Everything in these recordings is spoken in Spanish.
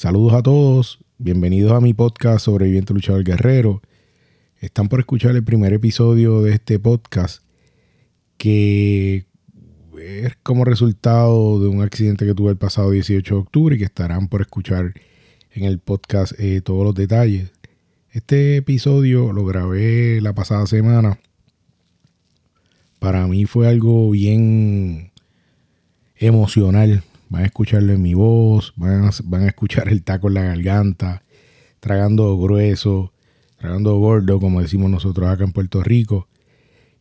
Saludos a todos, bienvenidos a mi podcast Sobreviviente Luchador Guerrero. Están por escuchar el primer episodio de este podcast que es como resultado de un accidente que tuve el pasado 18 de octubre y que estarán por escuchar en el podcast eh, todos los detalles. Este episodio lo grabé la pasada semana. Para mí fue algo bien emocional. Van a escucharlo en mi voz, van a, van a escuchar el taco en la garganta, tragando grueso, tragando gordo, como decimos nosotros acá en Puerto Rico.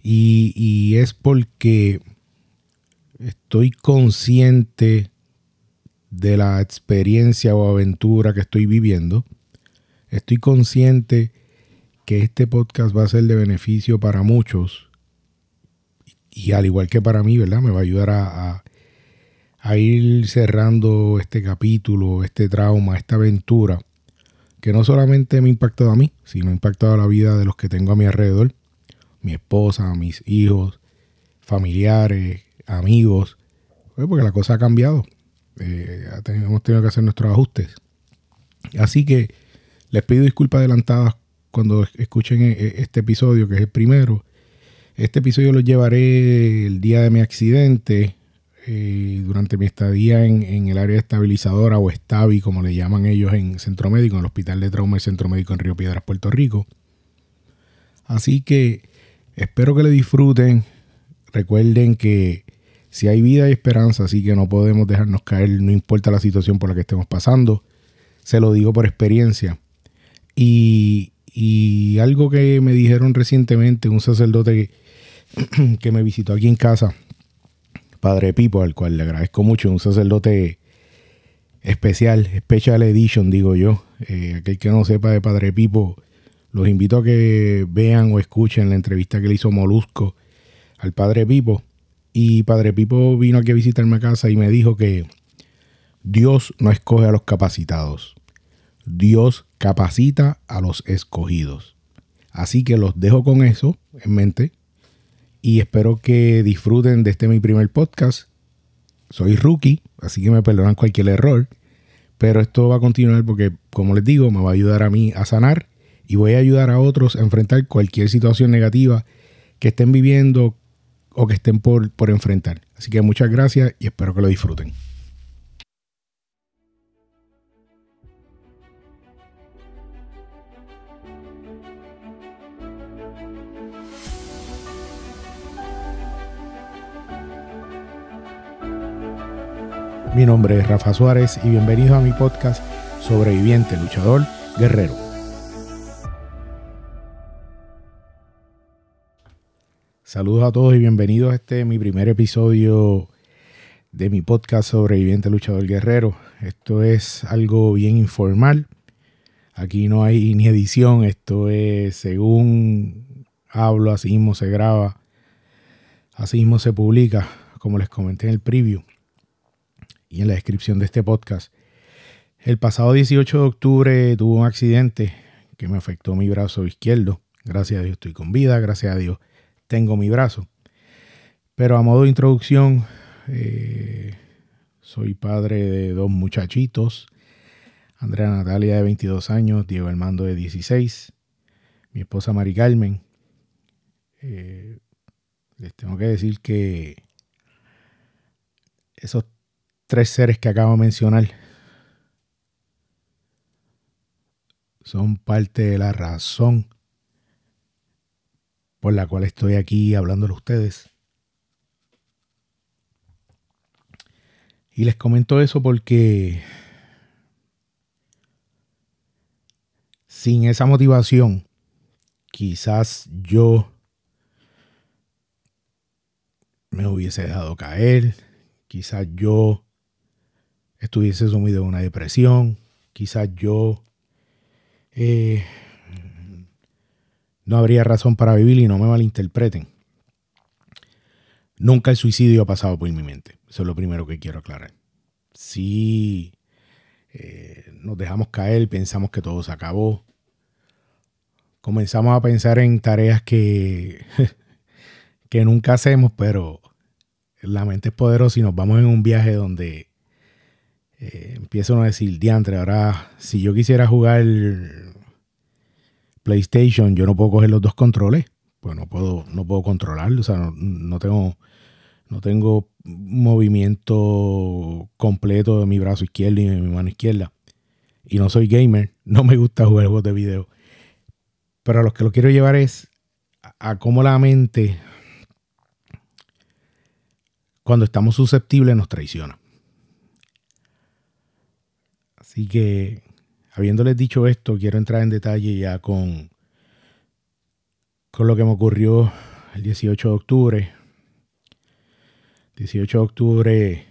Y, y es porque estoy consciente de la experiencia o aventura que estoy viviendo. Estoy consciente que este podcast va a ser de beneficio para muchos. Y al igual que para mí, ¿verdad? Me va a ayudar a, a, ir cerrando este capítulo, este trauma, esta aventura, que no solamente me ha impactado a mí, sino ha impactado a la vida de los que tengo a mi alrededor. Mi esposa, mis hijos, familiares, amigos. Pues porque la cosa ha cambiado. Eh, hemos tenido que hacer nuestros ajustes. Así que les pido disculpas adelantadas cuando escuchen e, e, este episodio, que es el primero. Este episodio lo llevaré el día de mi accidente, eh, durante mi estadía en, el área estabilizadora o Estabi, como le llaman ellos en Centro Médico, en el Hospital de Trauma y Centro Médico en Río Piedras, Puerto Rico. Así que espero que le disfruten. Recuerden que si hay vida y esperanza, así que no podemos dejarnos caer, no importa la situación por la que estemos pasando. Se lo digo por experiencia. Y, algo que me dijeron recientemente, un sacerdote que, me visitó aquí en casa, Padre Pipo, al cual le agradezco mucho, un sacerdote especial, Special Edition, digo yo. Eh, aquel que no sepa de Padre Pipo, los invito a que vean o escuchen la entrevista que le hizo Molusco al Padre Pipo. Y Padre Pipo vino aquí a visitarme a casa y me dijo que Dios no escoge a los capacitados. Dios capacita a los escogidos. Así que los dejo con eso en mente y espero que disfruten de este mi primer podcast. Soy rookie, así que me perdonan cualquier error, pero esto va a continuar porque, como les digo, me va a ayudar a mí a sanar y voy a ayudar a otros a enfrentar cualquier situación negativa que estén viviendo, o que estén por, por enfrentar. Así que muchas gracias y espero que lo disfruten. Mi nombre es Rafa Suárez y bienvenidos a mi podcast Sobreviviente, Luchador, Guerrero. Saludos a todos y bienvenidos a este mi primer episodio de mi podcast Sobreviviente Luchador Guerrero. Esto es algo bien informal. Aquí no hay ni edición, esto es según hablo, así mismo se graba, así mismo se publica, como les comenté en el preview y en la descripción de este podcast. El pasado 18 de octubre tuve un accidente que me afectó mi brazo izquierdo. Gracias a Dios estoy con vida, gracias a Dios tengo mi brazo. Pero a modo de introducción, eh, soy padre de dos muchachitos, Andrea Natalia de 22 años, Diego Armando de 16, mi esposa Mari Carmen. Eh, les tengo que decir que esos tres seres que acabo de mencionar son parte de la razón por la cual estoy aquí hablándole a ustedes. Y les comento eso porque sin esa motivación, quizás yo me hubiese dejado caer, quizás yo estuviese sumido en una depresión, quizás yo eh, no habría razón para vivir y no me malinterpreten. Nunca el suicidio ha pasado por mi mente. Eso es lo primero que quiero aclarar. Si eh, nos dejamos caer, pensamos que todo se acabó. Comenzamos a pensar en tareas que, que nunca hacemos, pero la mente es poderosa y nos vamos en un viaje donde eh, empieza uno a decir, diantre, ahora si yo quisiera jugar PlayStation, yo no puedo coger los dos controles, pues no puedo, no puedo controlarlo, o sea, no, tengo, no tengo movimiento completo de mi brazo izquierdo y de mi mano izquierda. Y no soy gamer, no me gusta jugar juegos de video. Pero a lo que lo quiero llevar es a cómo la mente, cuando estamos susceptibles, nos traiciona. Así que, habiéndoles dicho esto, quiero entrar en detalle ya con, con lo que me ocurrió el 18 de octubre. 18 de octubre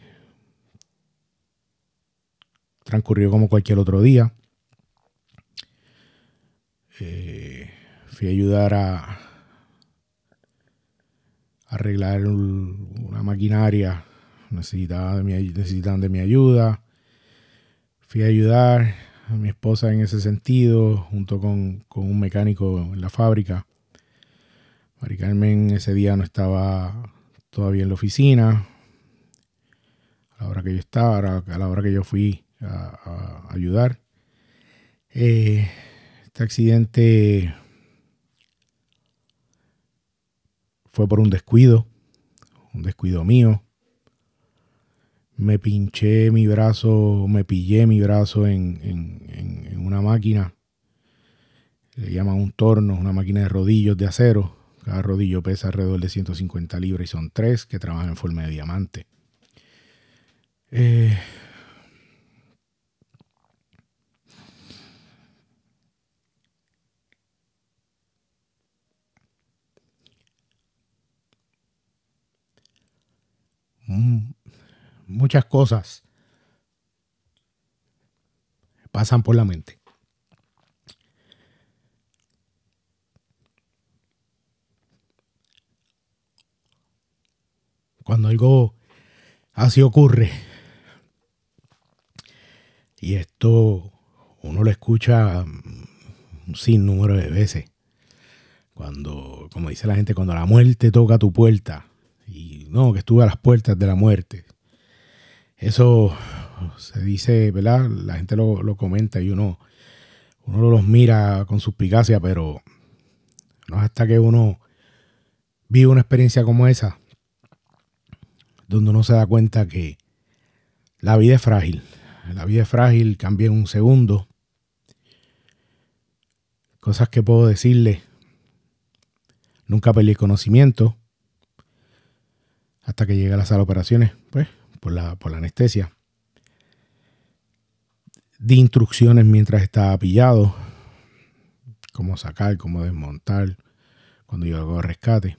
transcurrió como cualquier otro día. Eh, fui a ayudar a arreglar una maquinaria. Necesitaban de mi, necesitaban de mi ayuda. Fui a ayudar a mi esposa en ese sentido, junto con, un mecánico en la fábrica. Mari Carmen ese día no estaba todavía en la oficina. A la hora que yo estaba, a la hora que yo fui a, ayudar. Eh, este accidente fue por un descuido, un descuido mío me pinché mi brazo, me pillé mi brazo en, una máquina, le llaman un torno, una máquina de rodillos de acero. Cada rodillo pesa alrededor de 150 libras y son tres que trabajan en forma de diamante. Eh, mm, muchas cosas pasan por la mente. Cuando algo así ocurre, y esto uno lo escucha un sinnúmero de veces, cuando, como dice la gente, cuando la muerte toca tu puerta, y no, que estuve a las puertas de la muerte, eso se dice, ¿verdad? La gente lo, comenta y uno, uno los mira con suspicacia, pero no es hasta que uno vive una experiencia como esa, donde uno se da cuenta que la vida es frágil. La vida es frágil, cambia en un segundo. Cosas que puedo decirle. Nunca perdí conocimiento hasta que llegue a la sala de operaciones. Pues por la, por la anestesia. Di instrucciones mientras estaba pillado, cómo sacar, cómo desmontar, cuando yo hago rescate.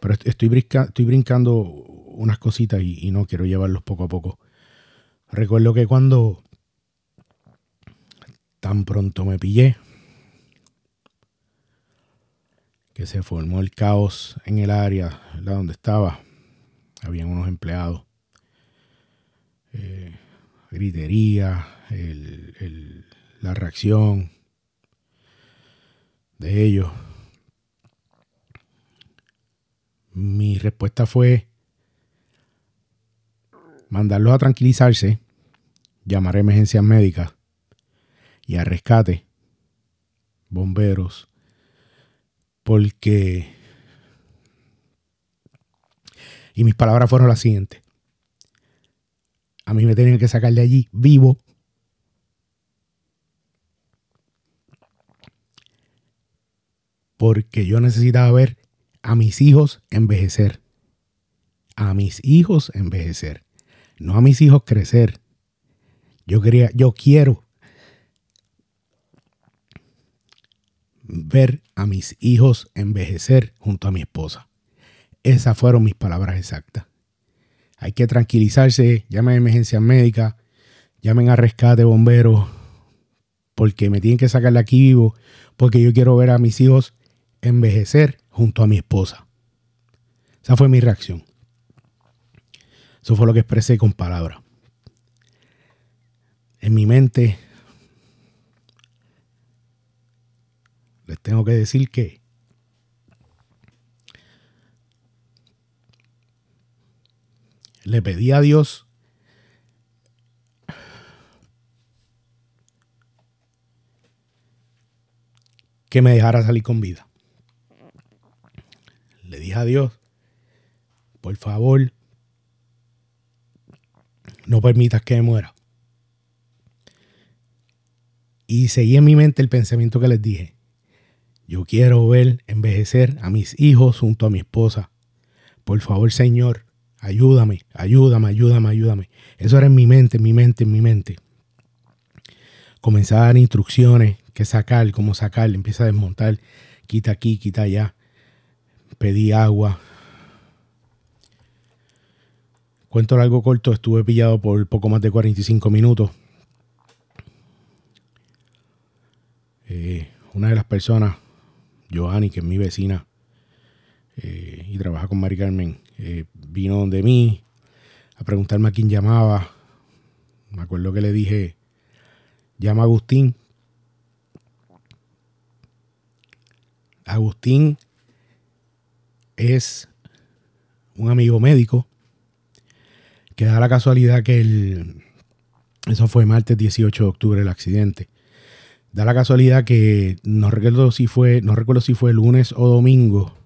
Pero estoy, estoy brincando unas cositas y, y no quiero llevarlos poco a poco. Recuerdo que cuando tan pronto me pillé, que se formó el caos en el área donde estaba, habían unos empleados eh, gritería, la reacción de ellos. Mi respuesta fue mandarlos a tranquilizarse, llamar a emergencias médicas y a rescate, bomberos, porque... Y mis palabras fueron las siguientes. A mí me tenían que sacar de allí vivo. Porque yo necesitaba ver a mis hijos envejecer. A mis hijos envejecer. No a mis hijos crecer. Yo quería, yo quiero ver a mis hijos envejecer junto a mi esposa. Esas fueron mis palabras exactas. Hay que tranquilizarse, llamen a emergencia médica, llamen a rescate bomberos, porque me tienen que sacar de aquí vivo, porque yo quiero ver a mis hijos envejecer junto a mi esposa. Esa fue mi reacción. Eso fue lo que expresé con palabras. En mi mente les tengo que decir que le pedí a Dios que me dejara salir con vida. Le dije a Dios, por favor, no permitas que me muera. Y seguí en mi mente el pensamiento que les dije. Yo quiero ver envejecer a mis hijos junto a mi esposa. Por favor, Señor, ayúdame, ayúdame, ayúdame, ayúdame. Eso era en mi mente, en mi mente, en mi mente. Comencé a dar instrucciones, qué sacar, cómo sacar, empieza a desmontar, quita aquí, quita allá. Pedí agua. Cuento algo corto, estuve pillado por poco más de 45 minutos. Eh, una de las personas, Joanny, que es mi vecina eh, y trabaja con Mari Carmen, eh, vino donde mí a preguntarme a quién llamaba. Me acuerdo que le dije, llama a Agustín. Agustín es un amigo médico que da la casualidad que el, eso fue martes 18 de octubre el accidente. Da la casualidad que no recuerdo si fue, no recuerdo si fue lunes o domingo.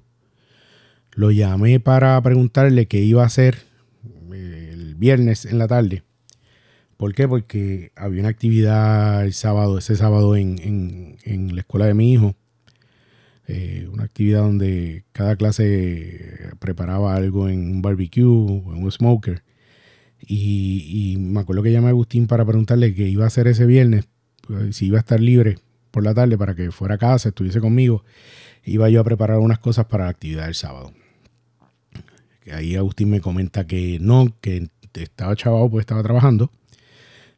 Lo llamé para preguntarle qué iba a hacer eh, el viernes en la tarde. ¿Por qué? Porque había una actividad el sábado, ese sábado en, la escuela de mi hijo. Eh, una actividad donde cada clase preparaba algo en un barbecue, en un smoker. Y, y, me acuerdo que llamé a Agustín para preguntarle qué iba a hacer ese viernes pues, si iba a estar libre por la tarde para que fuera a casa, estuviese conmigo, iba yo a preparar unas cosas para la actividad del sábado. Ahí Agustín me comenta que no, que estaba chavado pues estaba trabajando.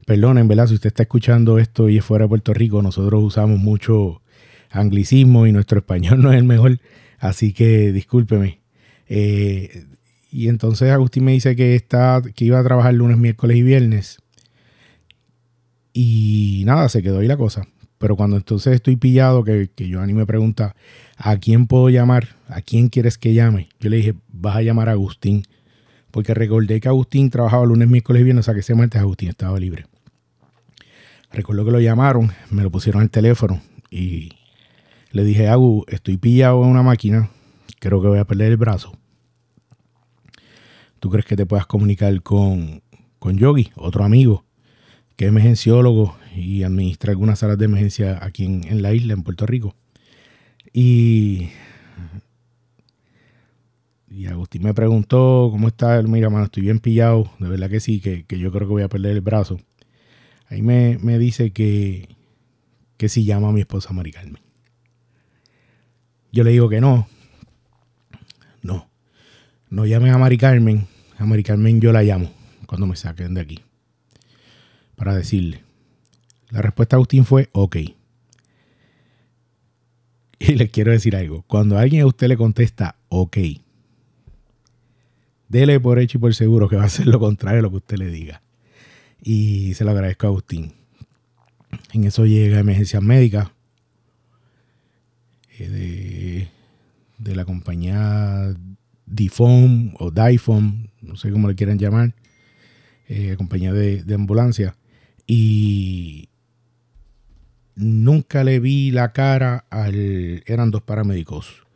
Perdón, en verdad, si usted está escuchando esto y es fuera de Puerto Rico, nosotros usamos mucho anglicismo y nuestro español no es el mejor, así que discúlpeme. Eh, y entonces Agustín me dice que, está, que iba a trabajar lunes, miércoles y viernes y nada, se quedó ahí la cosa. Pero cuando entonces estoy pillado, que, que Joanny me pregunta, ¿a quién puedo llamar? ¿A quién quieres que llame? Yo le dije, vas a llamar a Agustín. Porque recordé que Agustín trabajaba lunes, miércoles y viernes, o sea que ese martes Agustín estaba libre. Recuerdo que lo llamaron, me lo pusieron al teléfono y le dije, Agu, estoy pillado en una máquina, creo que voy a perder el brazo. ¿Tú crees que te puedas comunicar con, con Yogi, otro amigo? que es emergenciólogo y administra algunas salas de emergencia aquí en, la isla, en Puerto Rico. Y, y Agustín me preguntó, ¿cómo está? Mira, mano, estoy bien pillado, de verdad que sí, que, yo creo que voy a perder el brazo. Ahí me, dice que, que si llama a mi esposa Mari Carmen. Yo le digo que no. No. No llamen a Mari Carmen. A Mari Carmen yo la llamo cuando me saquen de aquí para decirle. La respuesta de Agustín fue ok. Y les quiero decir algo. Cuando alguien a usted le contesta ok, dele por hecho y por seguro que va a ser lo contrario de lo que usted le diga. Y se lo agradezco a Agustín. En eso llega emergencia médica eh, de, de, la compañía Difon o Difon, no sé cómo le quieran llamar, eh, compañía de, de ambulancia y nunca le vi la cara al... Eran dos paramédicos,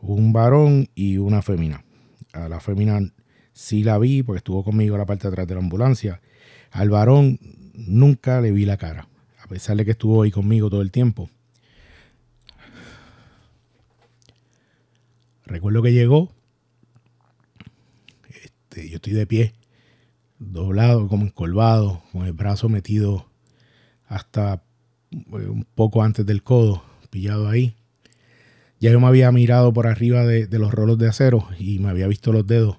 un varón y una fémina. A la fémina sí la vi porque estuvo conmigo a la parte de atrás de la ambulancia. Al varón nunca le vi la cara, a pesar de que estuvo ahí conmigo todo el tiempo. Recuerdo que llegó, este, yo estoy de pie doblado, como encolvado, con el brazo metido hasta eh, un poco antes del codo, pillado ahí. Ya yo me había mirado por arriba de, los rolos de acero y me había visto los dedos,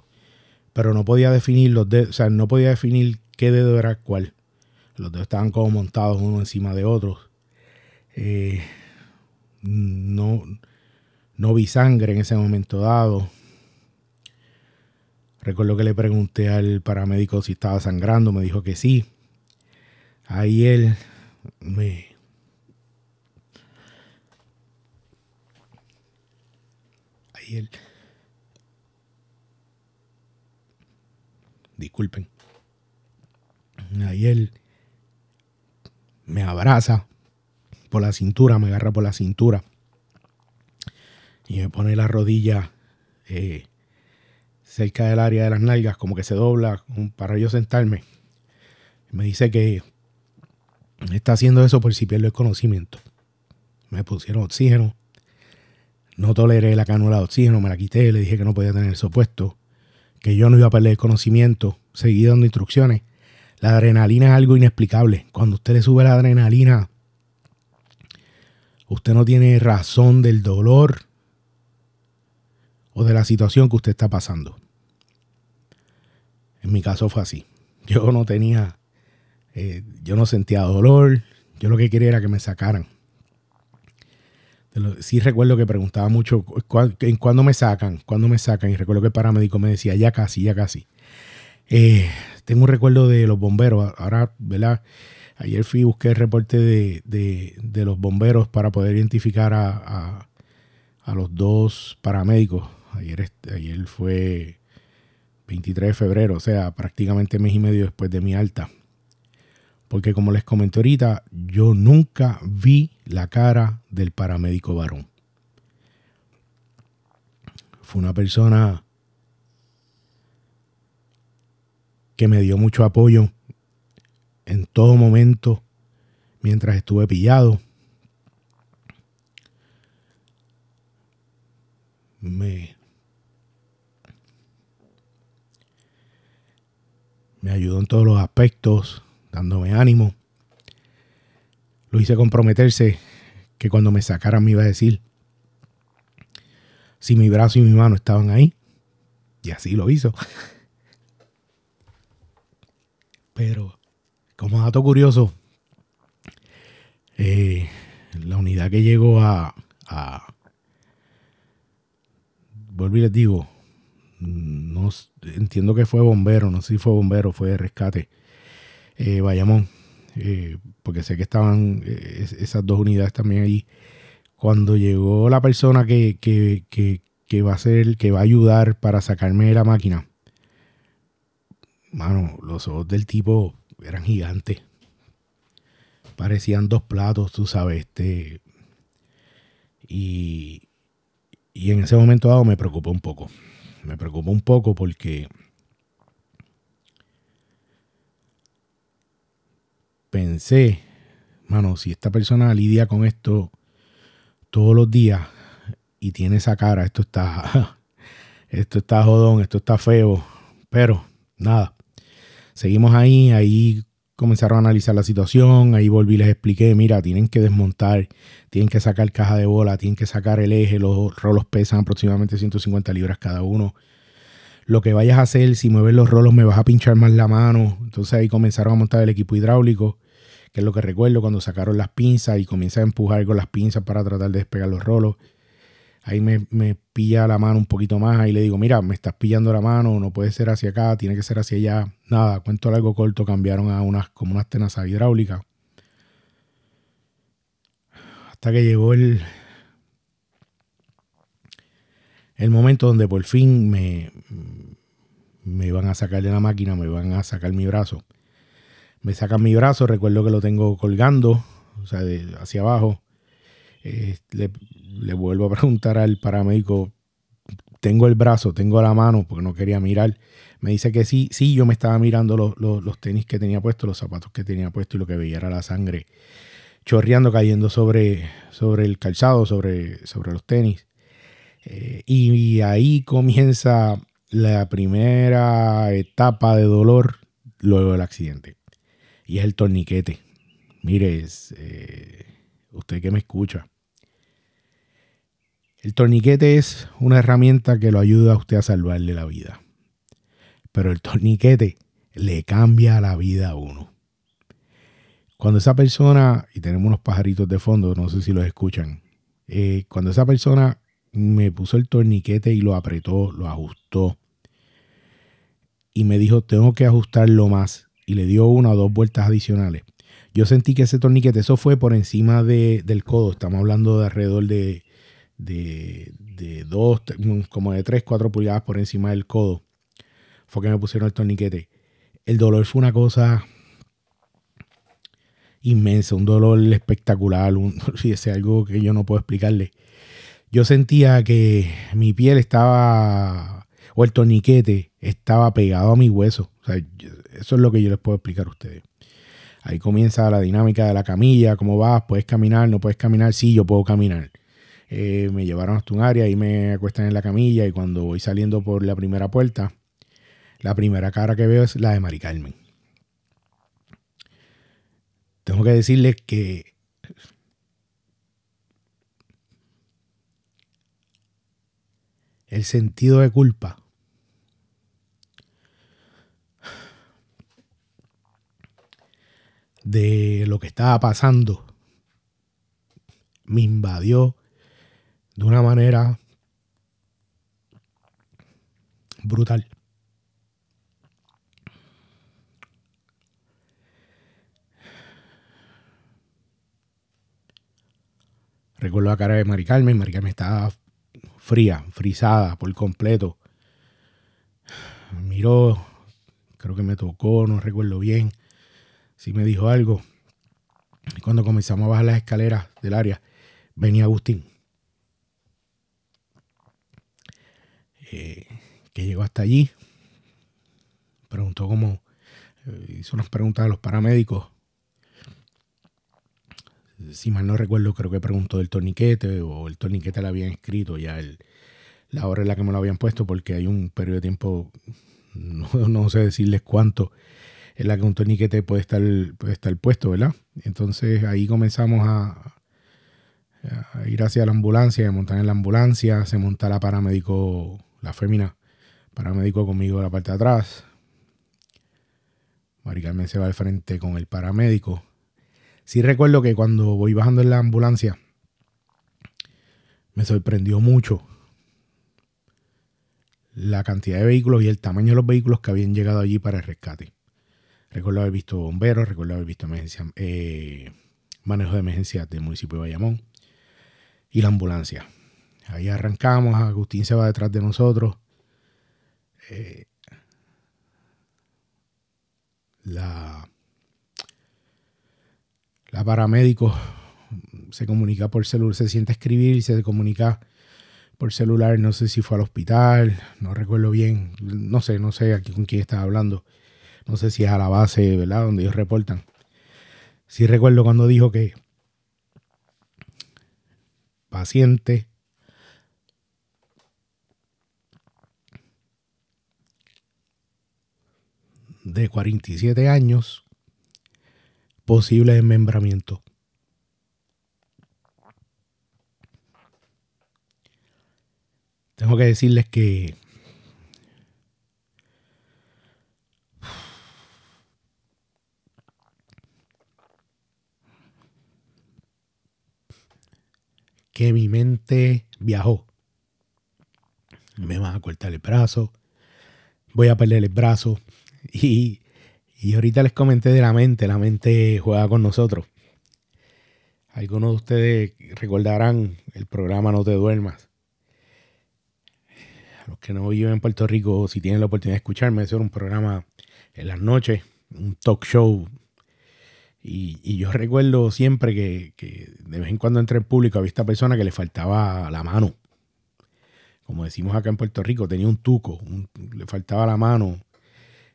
pero no podía definir los dedos, o sea, no podía definir qué dedo era cuál. Los dedos estaban como montados uno encima de otros. Eh, no, no vi sangre en ese momento dado. Recuerdo que le pregunté al paramédico si estaba sangrando, me dijo que sí. Ahí él me... Él... Disculpen. Ahí él me abraza por la cintura, me agarra por la cintura y me pone la rodilla eh, cerca del área de las nalgas, como que se dobla para yo sentarme. Me dice que está haciendo eso por si pierdo el conocimiento. Me pusieron oxígeno. No toleré la cánula de oxígeno, me la quité, le dije que no podía tener eso puesto, que yo no iba a perder el conocimiento. Seguí dando instrucciones. La adrenalina es algo inexplicable. Cuando usted le sube la adrenalina, usted no tiene razón del dolor o de la situación que usted está pasando. En mi caso fue así. Yo no tenía, eh, yo no sentía dolor, yo lo que quería era que me sacaran. Sí recuerdo que preguntaba mucho, ¿en cuándo me sacan? ¿Cuándo me sacan? Y recuerdo que el paramédico me decía, ya casi, ya casi. Eh, tengo un recuerdo de los bomberos. Ahora, ¿verdad? Ayer fui y busqué el reporte de, los bomberos para poder identificar a, a los dos paramédicos Ayer, ayer fue 23 de febrero, o sea, prácticamente mes y medio después de mi alta. Porque como les comenté ahorita, yo nunca vi la cara del paramédico varón. Fue una persona que me dio mucho apoyo en todo momento mientras estuve pillado. Me, me ayudó en todos los aspectos, dándome ánimo. Lo hice comprometerse que cuando me sacaran me iba a decir si mi brazo y mi mano estaban ahí. Y así lo hizo. Pero, como dato curioso, eh, la unidad que llegó a, a vuelvo y les digo, no entiendo que fue bombero, no sé si fue bombero, fue de rescate, eh, eh, porque sé que estaban eh, esas dos unidades también ahí. Cuando llegó la persona que, que, va a ser, que va a ayudar para sacarme de la máquina, mano, los ojos del tipo eran gigantes. Parecían dos platos, tú sabes, este. Y, y en ese momento dado me preocupó un poco me preocupó un poco porque pensé, mano, si esta persona lidia con esto todos los días y tiene esa cara, esto está, esto está jodón, esto está feo, pero nada, seguimos ahí, ahí comenzaron a analizar la situación, ahí volví y les expliqué, mira, tienen que desmontar, tienen que sacar caja de bola, tienen que sacar el eje, los rolos pesan aproximadamente 150 libras cada uno. Lo que vayas a hacer, si mueves los rolos me vas a pinchar más la mano. Entonces ahí comenzaron a montar el equipo hidráulico, que es lo que recuerdo cuando sacaron las pinzas y comienza a empujar con las pinzas para tratar de despegar los rolos. Ahí me, me, pilla la mano un poquito más y le digo, mira, me estás pillando la mano, no puede ser hacia acá, tiene que ser hacia allá. Nada, cuento algo corto, cambiaron a unas como unas tenazas hidráulicas. Hasta que llegó el, el momento donde por fin me, me iban a sacar de la máquina, me iban a sacar mi brazo. Me sacan mi brazo, recuerdo que lo tengo colgando, o sea, de, hacia abajo. Eh, le, vuelvo a preguntar al paramédico, tengo el brazo, tengo la mano, porque no quería mirar. Me dice que sí, sí, yo me estaba mirando los, tenis que tenía puestos, los zapatos que tenía puestos y lo que veía era la sangre chorreando, cayendo sobre, sobre el calzado, sobre, sobre los tenis. Eh, y, ahí comienza la primera etapa de dolor luego del accidente. Y es el torniquete. Mire, eh, usted que me escucha, el torniquete es una herramienta que lo ayuda a usted a salvarle la vida. Pero el torniquete le cambia la vida a uno. Cuando esa persona, y tenemos unos pajaritos de fondo, no sé si los escuchan, eh, cuando esa persona me puso el torniquete y lo apretó, lo ajustó, y me dijo, tengo que ajustarlo más, y le dio una o dos vueltas adicionales. Yo sentí que ese torniquete, eso fue por encima del codo, estamos hablando de alrededor de de, de dos, como de 3, 4 pulgadas por encima del codo. Fue que me pusieron el torniquete. El dolor fue una cosa inmensa, un dolor espectacular, un, algo que yo no puedo explicarle. Yo sentía que mi piel estaba, o el torniquete estaba pegado a mi hueso. O sea, eso es lo que yo les puedo explicar a ustedes. Ahí comienza la dinámica de la camilla, cómo vas, puedes caminar, no puedes caminar, sí, yo puedo caminar. Eh, me llevaron hasta un área y me acuestan en la camilla y cuando voy saliendo por la primera puerta, la primera cara que veo es la de Mari Carmen. Tengo que decirles que el sentido de culpa de lo que estaba pasando me invadió de una manera brutal. Recuerdo la cara de Mari Carmen. Mari Carmen estaba fría, frisada por completo. Miró, creo que me tocó, no recuerdo bien si me dijo algo. Y cuando comenzamos a bajar las escaleras del área, venía Agustín. Eh, que llegó hasta allí. Preguntó cómo, eh, hizo unas preguntas a los paramédicos. Si mal no recuerdo, creo que preguntó del torniquete o el torniquete le habían escrito ya el, la hora en la que me lo habían puesto porque hay un periodo de tiempo, no, sé decirles cuánto, en la que un torniquete puede estar, puede estar puesto, ¿verdad? Entonces ahí comenzamos a, ir hacia la ambulancia, a montar en la ambulancia, se monta la paramédico, la fémina, paramédico conmigo en la parte de atrás. Mari Carmen se va al frente con el paramédico. Sí recuerdo que cuando voy bajando en la ambulancia, me sorprendió mucho la cantidad de vehículos y el tamaño de los vehículos que habían llegado allí para el rescate. Recuerdo haber visto bomberos, recuerdo haber visto emergencia, eh, manejo de emergencia del municipio de Bayamón y la ambulancia. Ahí arrancamos, Agustín se va detrás de nosotros. Eh, la, la paramédico se comunica por celular, se siente escribir y se comunica por celular. No sé si fue al hospital, no recuerdo bien, no sé, no sé aquí con quién estaba hablando. No sé si es a la base, ¿verdad? Donde ellos reportan. Sí recuerdo cuando dijo que paciente de 47 años, posible desmembramiento. Tengo que decirles que que mi mente viajó. Me van a cortar el brazo, voy a perder el brazo. Y, y ahorita les comenté de la mente, la mente juega con nosotros. Algunos de ustedes recordarán el programa No te duermas. A los que no viven en Puerto Rico, si tienen la oportunidad de escucharme, eso era un programa en las noches, un talk show y, yo recuerdo siempre que, de vez en cuando entré en público había esta persona que le faltaba la mano. Como decimos acá en Puerto Rico, tenía un tuco, le faltaba la mano.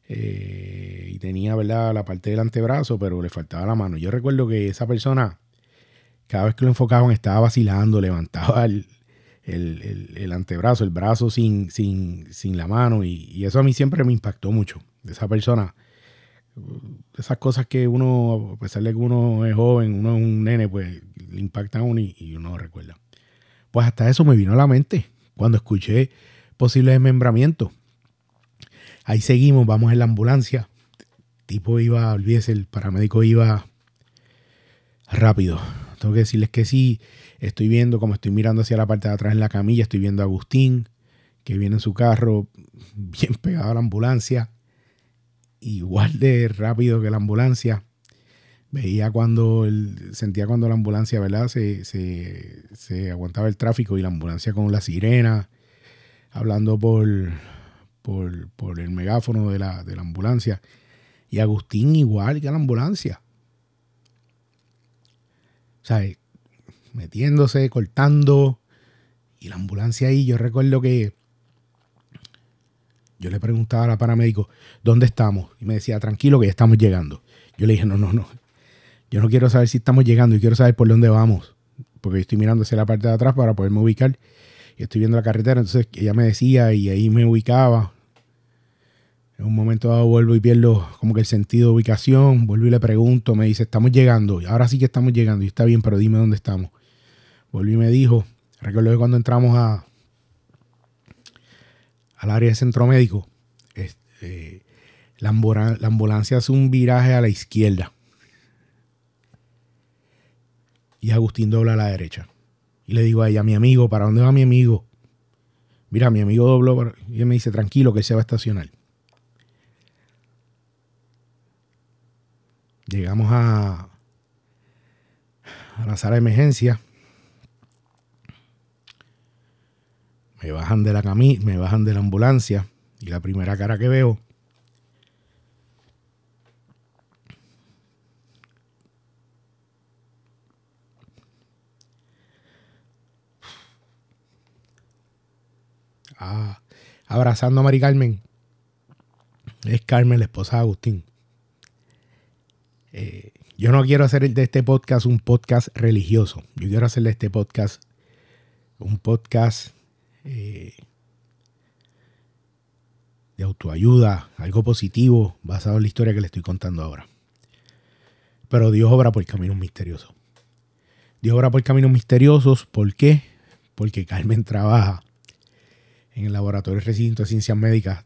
Eh, y tenía, ¿verdad?, la parte del antebrazo, pero le faltaba la mano. Yo recuerdo que esa persona, cada vez que lo enfocaban, estaba vacilando, levantaba el, antebrazo, el brazo sin, sin, sin la mano. Y, y, eso a mí siempre me impactó mucho. Esa persona esas cosas que uno, a pesar de que uno es joven, uno es un nene, pues le impactan a uno y, uno recuerda. Pues hasta eso me vino a la mente cuando escuché posible desmembramiento. Ahí seguimos, vamos en la ambulancia. El tipo iba, olvídese, el paramédico iba rápido. Tengo que decirles que sí, estoy viendo, como estoy mirando hacia la parte de atrás en la camilla, estoy viendo a Agustín, que viene en su carro, bien pegado a la ambulancia igual de rápido que la ambulancia. Veía cuando, sentía cuando la ambulancia, ¿verdad? Se, se, aguantaba el tráfico y la ambulancia con la sirena, hablando por, por, el megáfono de la, de la ambulancia. Y Agustín igual que la ambulancia. O sea, metiéndose, cortando. Y la ambulancia ahí, yo recuerdo que yo le preguntaba a la paramédico, ¿dónde estamos? Y me decía, tranquilo que ya estamos llegando. Yo le dije, no, no, no. Yo no quiero saber si estamos llegando, y quiero saber por dónde vamos. Porque yo estoy mirando hacia la parte de atrás para poderme ubicar. Y estoy viendo la carretera. Entonces ella me decía y ahí me ubicaba. En un momento dado vuelvo y pierdo como que el sentido de ubicación. Vuelvo y le pregunto. Me dice, estamos llegando. Ahora sí que estamos llegando. Y está bien, pero dime dónde estamos. Vuelvo y me dijo. Recuerdo que cuando entramos a, al área de centro médico, este, la, ambulancia hace un viraje a la izquierda. Y Agustín dobla a la derecha. Y le digo a ella, mi amigo, ¿para dónde va mi amigo? Mira, mi amigo dobló. Y él me dice, tranquilo, que se va a estacionar. Llegamos a, la sala de emergencia. Me bajan de la camisa, me bajan de la ambulancia y la primera cara que veo ah, abrazando a Mari Carmen. Es Carmen, la esposa de Agustín. Eh, yo no quiero hacer de este podcast un podcast religioso. Yo quiero hacer de este podcast un podcast eh, de autoayuda, algo positivo basado en la historia que le estoy contando ahora. Pero Dios obra por caminos misteriosos. Dios obra por caminos misteriosos. ¿Por qué? Porque Carmen trabaja en el Laboratorio Recinto de Ciencias Médicas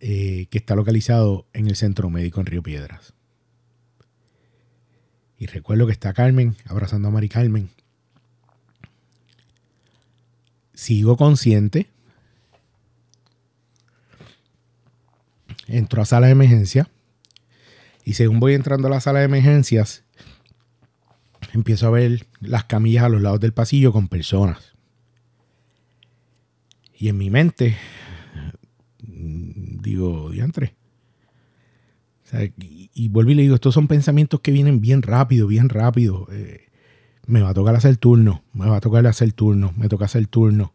eh, que está localizado en el Centro Médico en Río Piedras. Y recuerdo que está Carmen abrazando a Mari Carmen sigo consciente. Entro a sala de emergencia. Y según voy entrando a la sala de emergencias, empiezo a ver las camillas a los lados del pasillo con personas. Y en mi mente, digo, diantre. Y, vuelvo y le digo, estos son pensamientos que vienen bien rápido, bien rápido. Eh, me va a tocar hacer turno, me va a tocar hacer turno, me toca hacer turno,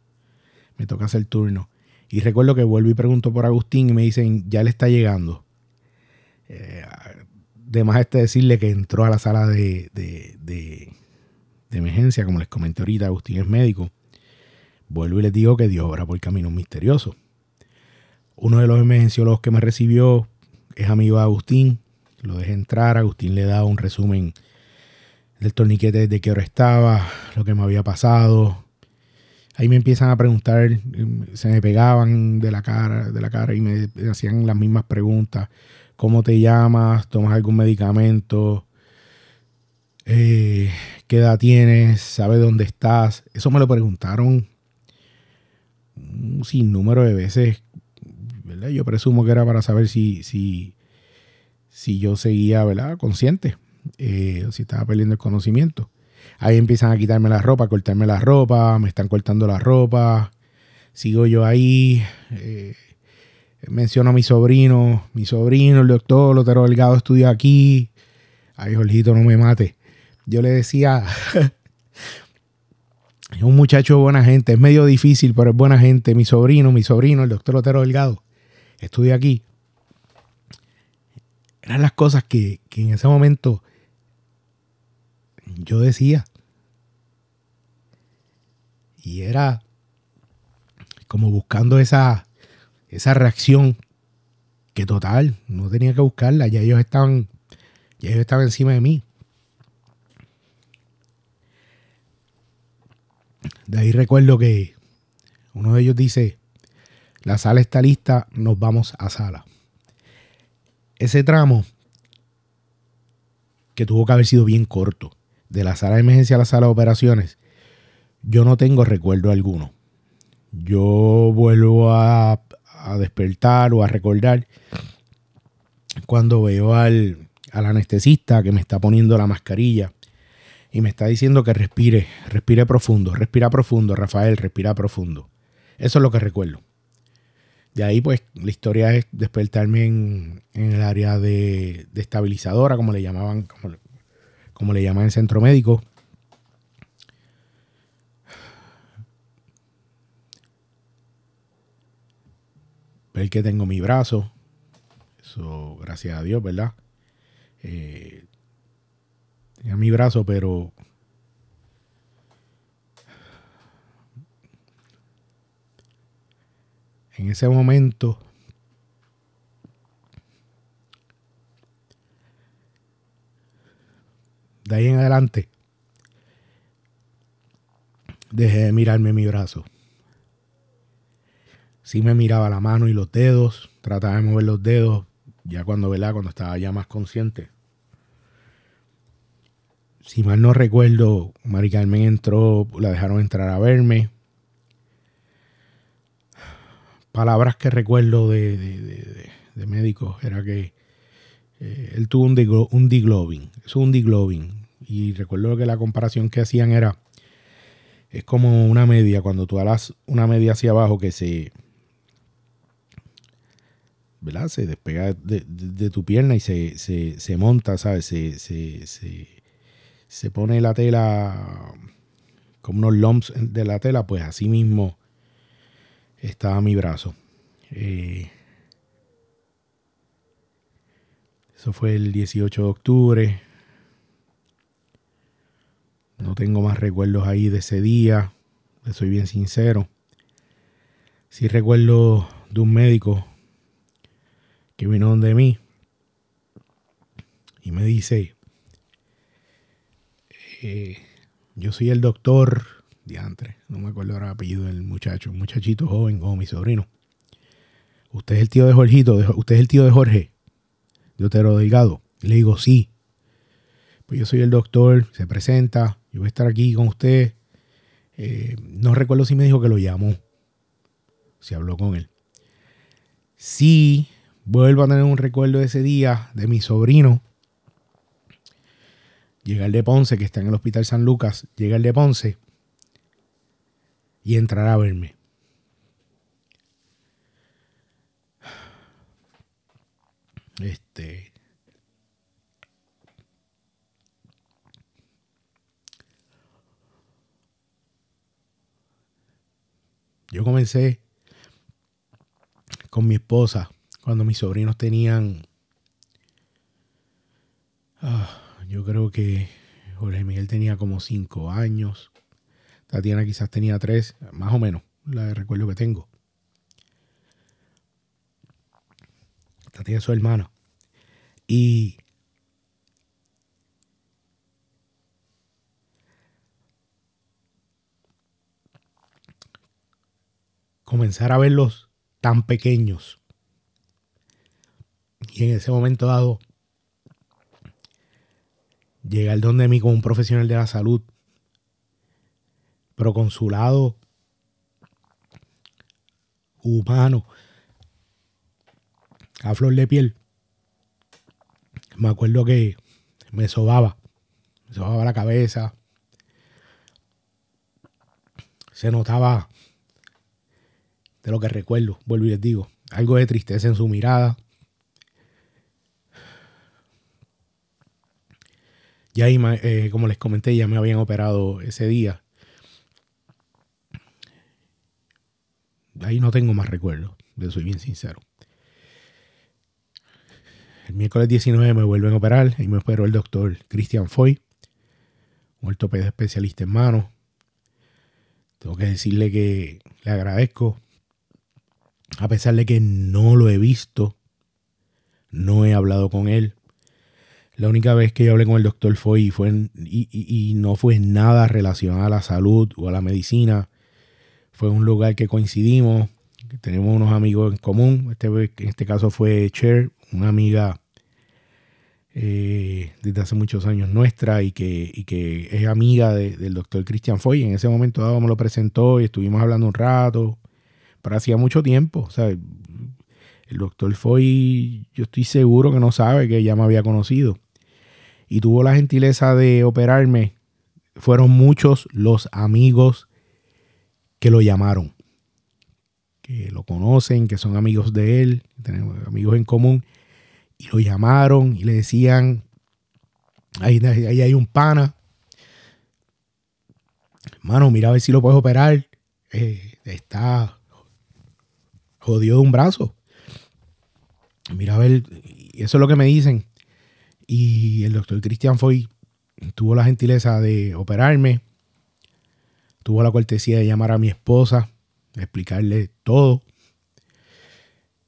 me toca hacer turno. Y recuerdo que vuelvo y pregunto por Agustín y me dicen, ya le está llegando. Eh, de más este decirle que entró a la sala de, de, emergencia, como les comenté ahorita, Agustín es médico. Vuelvo y les digo que Dios obra por caminos misteriosos. Uno de los emergenciólogos que me recibió es amigo de Agustín. Lo dejé entrar. Agustín le da un resumen del torniquete de qué hora estaba, lo que me había pasado. Ahí me empiezan a preguntar, se me pegaban de la cara, de la cara y me hacían las mismas preguntas. ¿Cómo te llamas? ¿Tomas algún medicamento? Eh, ¿Qué edad tienes? ¿Sabes dónde estás? Eso me lo preguntaron un sinnúmero de veces. Yo presumo que era para saber si, si, si yo seguía ¿verdad? consciente eh, si estaba perdiendo el conocimiento. Ahí empiezan a quitarme la ropa, a cortarme la ropa, me están cortando la ropa. Sigo yo ahí. Eh, menciono a mi sobrino, mi sobrino, el doctor Lotero Delgado estudia aquí. Ay, Jorgito, no me mate. Yo le decía, es un muchacho buena gente, es medio difícil, pero es buena gente. Mi sobrino, mi sobrino, el doctor Lotero Delgado, estudia aquí. Eran las cosas que, que en ese momento yo decía. Y era como buscando esa, esa reacción que total, no tenía que buscarla, ya ellos estaban, ya ellos estaban encima de mí. De ahí recuerdo que uno de ellos dice, la sala está lista, nos vamos a sala. Ese tramo, que tuvo que haber sido bien corto, de la sala de emergencia a la sala de operaciones, yo no tengo recuerdo alguno. Yo vuelvo a, despertar o a recordar cuando veo al, al anestesista que me está poniendo la mascarilla y me está diciendo que respire, respire profundo, respira profundo, Rafael, respira profundo. Eso es lo que recuerdo. De ahí, pues, la historia es despertarme en, en el área de, de, estabilizadora, como le llamaban, como, como le llaman en centro médico. Ver que tengo mi brazo. Eso, gracias a Dios, ¿verdad? Eh, tenía mi brazo, pero en ese momento de ahí en adelante dejé de mirarme mi brazo. Sí me miraba la mano y los dedos, trataba de mover los dedos, ya cuando, ¿verdad? Cuando estaba ya más consciente. Si mal no recuerdo, Mari Carmen entró, la dejaron entrar a verme. Palabras que recuerdo de, de, de, médicos era que eh, él tuvo un, un diglobin, es un diglobin. Y recuerdo que la comparación que hacían era, es como una media, cuando tú hagas una media hacia abajo que se, ¿verdad? Se despega de, tu pierna y se, se, monta, ¿sabes? Se, se, pone la tela como unos lumps de la tela, pues así mismo estaba mi brazo. Eh, eso fue el 18 de octubre. No tengo más recuerdos ahí de ese día, le soy bien sincero. Sí recuerdo de un médico que vino donde mí y me dice, eh, yo soy el doctor diantre, no me acuerdo el apellido del muchacho, un muchachito joven como mi sobrino. Usted es el tío de Jorgito, usted es el tío de Jorge, de Otero Delgado. Y le digo, sí. Pues yo soy el doctor, se presenta, yo voy a estar aquí con usted. Eh, no recuerdo si me dijo que lo llamó, si habló con él. Sí, vuelvo a tener un recuerdo de ese día de mi sobrino. Llega el de Ponce, que está en el Hospital San Lucas, llega el de Ponce y entrará a verme. Este. Yo comencé con mi esposa cuando mis sobrinos tenían, ah, yo creo que Jorge Miguel tenía como cinco años, Tatiana quizás tenía tres, más o menos, la de recuerdo que tengo. Tatiana es su hermana. Y comenzar a verlos tan pequeños y en ese momento dado, llegar donde mí como un profesional de la salud, pero humano, a flor de piel. Me acuerdo que me sobaba, me sobaba la cabeza, se notaba de lo que recuerdo, vuelvo y les digo, algo de tristeza en su mirada, Ya eh, como les comenté, ya me habían operado ese día. Ahí no tengo más recuerdos, le soy bien sincero. El miércoles 19 me vuelven a operar y me operó el doctor Christian Foy, un ortopeda especialista en manos. Tengo que decirle que le agradezco, a pesar de que no lo he visto, no he hablado con él, la única vez que yo hablé con el doctor fue y, y, no fue nada relacionado a la salud o a la medicina. Fue un lugar que coincidimos, tenemos unos amigos en común. Este, en este caso fue Cher, una amiga eh, desde hace muchos años nuestra y que, que es amiga del doctor Christian Foy. En ese momento dado me lo presentó y estuvimos hablando un rato, pero hacía mucho tiempo. O sea, el doctor Foy, yo estoy seguro que no sabe que ya me había conocido y tuvo la gentileza de operarme, fueron muchos los amigos que lo llamaron, que lo conocen, que son amigos de él, tenemos amigos en común, y lo llamaron y le decían, ahí, ahí hay un pana, hermano, mira a ver si lo puedes operar, eh, está jodido de un brazo. mira a ver, eso es lo que me dicen. Y el doctor Cristian Foy tuvo la gentileza de operarme, tuvo la cortesía de llamar a mi esposa, explicarle todo.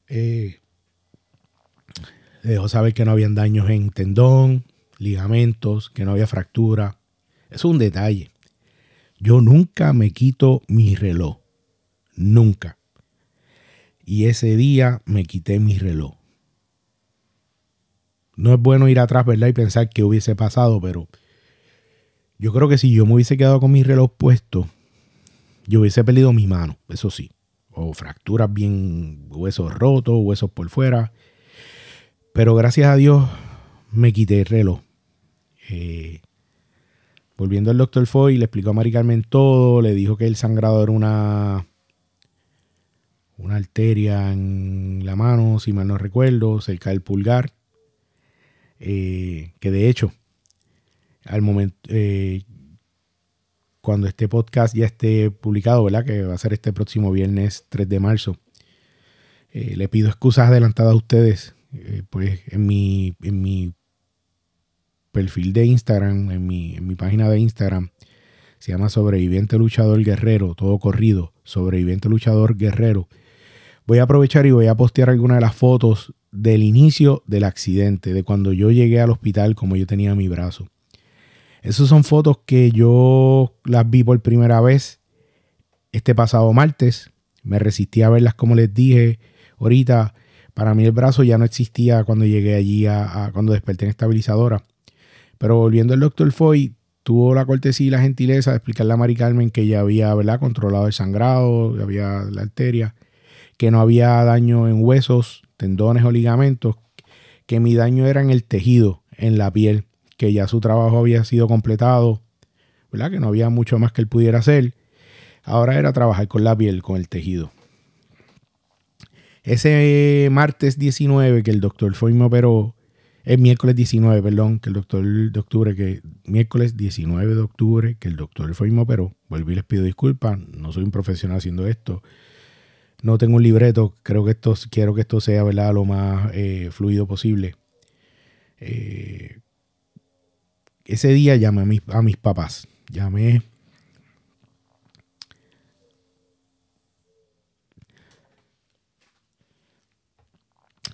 Eh, dejó saber que no habían daños en tendón, ligamentos, que no había fractura. Es un detalle. Yo nunca me quito mi reloj. Nunca. Y ese día me quité mi reloj. No es bueno ir atrás, ¿verdad? Y pensar que hubiese pasado, pero yo creo que si yo me hubiese quedado con mi reloj puesto, yo hubiese perdido mi mano, eso sí. O fracturas bien, huesos rotos, huesos por fuera. Pero gracias a Dios me quité el reloj. Eh, volviendo al doctor Foy, le explicó a Mari Carmen todo, le dijo que el sangrado era una, una arteria en la mano, si mal no recuerdo, cerca del pulgar. Eh, que de hecho, al momento, eh, cuando este podcast ya esté publicado, ¿verdad? Que va a ser este próximo viernes 3 de marzo. Eh, le pido excusas adelantadas a ustedes. pues en mi, en mi perfil de Instagram, en mi, en mi página de Instagram, se llama Sobreviviente Luchador Guerrero, todo corrido, Sobreviviente Luchador Guerrero. Voy a aprovechar y voy a postear algunas de las fotos del inicio del accidente, de cuando yo llegué al hospital como yo tenía mi brazo. Esas son fotos que yo las vi por primera vez este pasado martes. Me resistí a verlas como les dije ahorita. Para mí el brazo ya no existía cuando llegué allí, a, cuando desperté en estabilizadora. Pero volviendo al doctor Foy, tuvo la cortesía y la gentileza de explicarle a Mari Carmen que ya había controlado el sangrado, había la arteria, que no había daño en huesos, tendones o ligamentos, que mi daño era en el tejido, en la piel, que ya su trabajo había sido completado, ¿verdad? Que no había mucho más que él pudiera hacer. Ahora era trabajar con la piel, con el tejido. Ese martes 19 que el doctor Foy me operó, es miércoles 19, perdón, que el doctor de octubre, que miércoles 19 de octubre, que el doctor Foy me operó. Volví y les pido disculpas, no soy un profesional haciendo esto no tengo un libreto, creo que esto, quiero que esto sea ¿verdad? lo más eh, fluido posible. Eh, ese día llamé a mis, a mis papás, llamé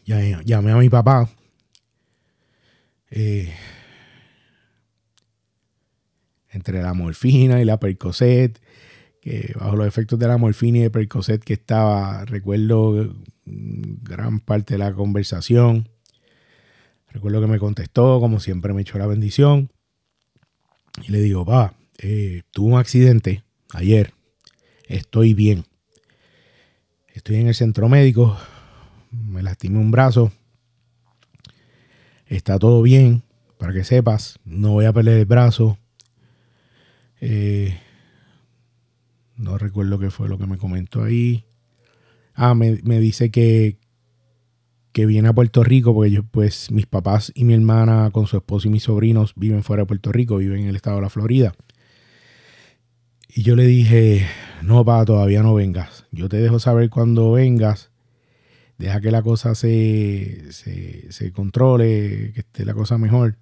llamé a mi papá. Eh, entre la morfina y la percocet que bajo los efectos de la morfina y de Percocet que estaba, recuerdo gran parte de la conversación. Recuerdo que me contestó, como siempre me echó la bendición. Y le digo, pa, eh, tuve un accidente ayer, estoy bien. Estoy en el centro médico, me lastimé un brazo, está todo bien, para que sepas, no voy a perder el brazo. Eh, no recuerdo qué fue lo que me comentó ahí. Ah, me, dice que, que viene a Puerto Rico porque yo, pues mis papás y mi hermana con su esposo y mis sobrinos viven fuera de Puerto Rico, viven en el estado de la Florida. Y yo le dije, no, papá, todavía no vengas. Yo te dejo saber cuando vengas. Deja que la cosa se, se, controle, que esté la cosa mejor.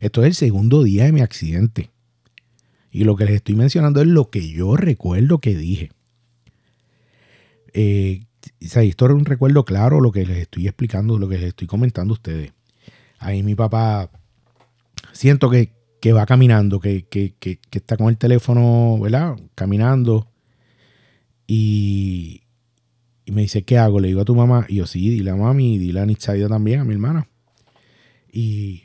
Esto es el segundo día de mi accidente. Y lo que les estoy mencionando es lo que yo recuerdo que dije. Eh, esto era un recuerdo claro, lo que les estoy explicando, lo que les estoy comentando a ustedes. Ahí mi papá, siento que, va caminando, que, está con el teléfono, ¿verdad? Caminando. Y, me dice, ¿qué hago? Le digo a tu mamá. Y yo, sí, dile a mami, dile a Nitsaida también, a mi hermana. Y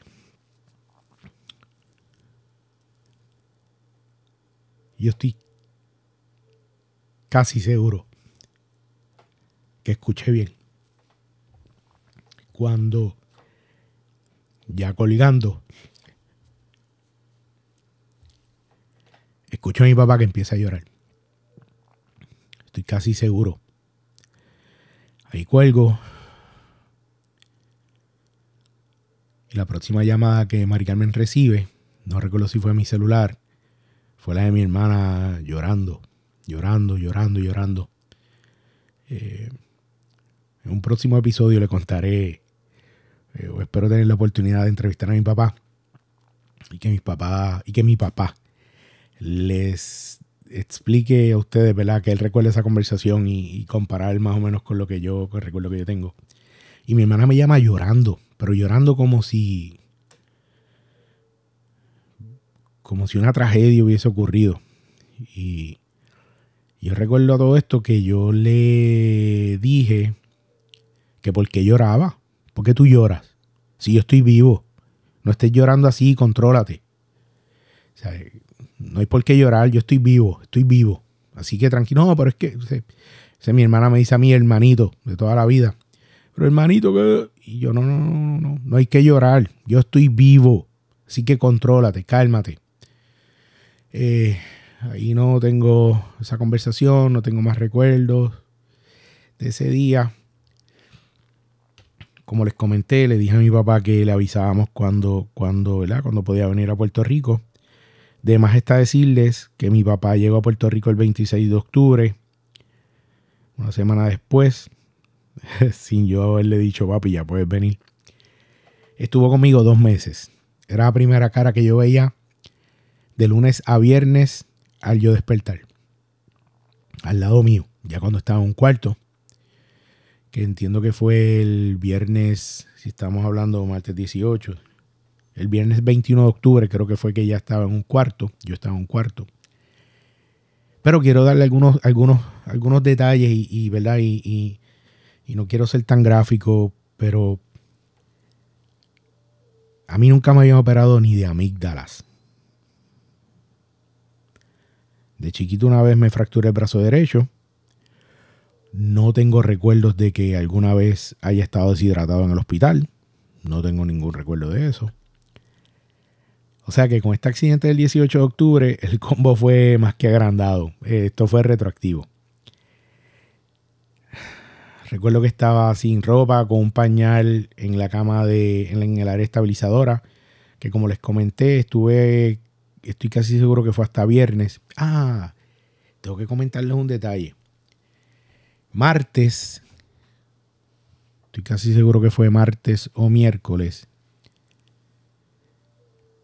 Yo estoy casi seguro que escuché bien. Cuando ya colgando, escucho a mi papá que empieza a llorar. Estoy casi seguro. Ahí cuelgo. Y la próxima llamada que Mari Carmen recibe, no recuerdo si fue mi celular, fue la de mi hermana llorando, llorando, llorando, llorando. Eh, en un próximo episodio le contaré eh, espero tener la oportunidad de entrevistar a mi papá y que, mis papá, y que mi papá les explique a ustedes, ¿verdad? Que él recuerde esa conversación y, comparar más o menos con lo que yo recuerdo que yo tengo. Y mi hermana me llama llorando, pero llorando como si como si una tragedia hubiese ocurrido. Y yo recuerdo todo esto que yo le dije que por qué lloraba. ¿Por qué tú lloras? Si yo estoy vivo. No estés llorando así, contrólate. O sea, no hay por qué llorar, yo estoy vivo, estoy vivo. Así que tranquilo, no, pero es que mi hermana me dice a mí, hermanito, de toda la vida. Pero hermanito, que y yo no, no, no, no, no hay que llorar, yo estoy vivo. Así que contrólate, cálmate. Eh, ahí no tengo esa conversación, no tengo más recuerdos de ese día. Como les comenté, le dije a mi papá que le avisábamos cuando, cuando, ¿verdad? cuando podía venir a Puerto Rico. De más está decirles que mi papá llegó a Puerto Rico el 26 de octubre, una semana después, sin yo haberle dicho, papi, ya puedes venir. Estuvo conmigo dos meses. Era la primera cara que yo veía de lunes a viernes al yo despertar. Al lado mío, ya cuando estaba en un cuarto, que entiendo que fue el viernes, si estamos hablando martes 18, el viernes 21 de octubre creo que fue que ya estaba en un cuarto, yo estaba en un cuarto. Pero quiero darle algunos, algunos, algunos detalles y, ¿verdad? Y, y no quiero ser tan gráfico, pero a mí nunca me habían operado ni de amígdalas. De chiquito una vez me fracturé el brazo derecho. No tengo recuerdos de que alguna vez haya estado deshidratado en el hospital. No tengo ningún recuerdo de eso. O sea que con este accidente del 18 de octubre el combo fue más que agrandado. Esto fue retroactivo. Recuerdo que estaba sin ropa, con un pañal en la cama de, en el área estabilizadora, que como les comenté, estuve estoy casi seguro que fue hasta viernes. Ah, tengo que comentarles un detalle. Martes, estoy casi seguro que fue martes o miércoles.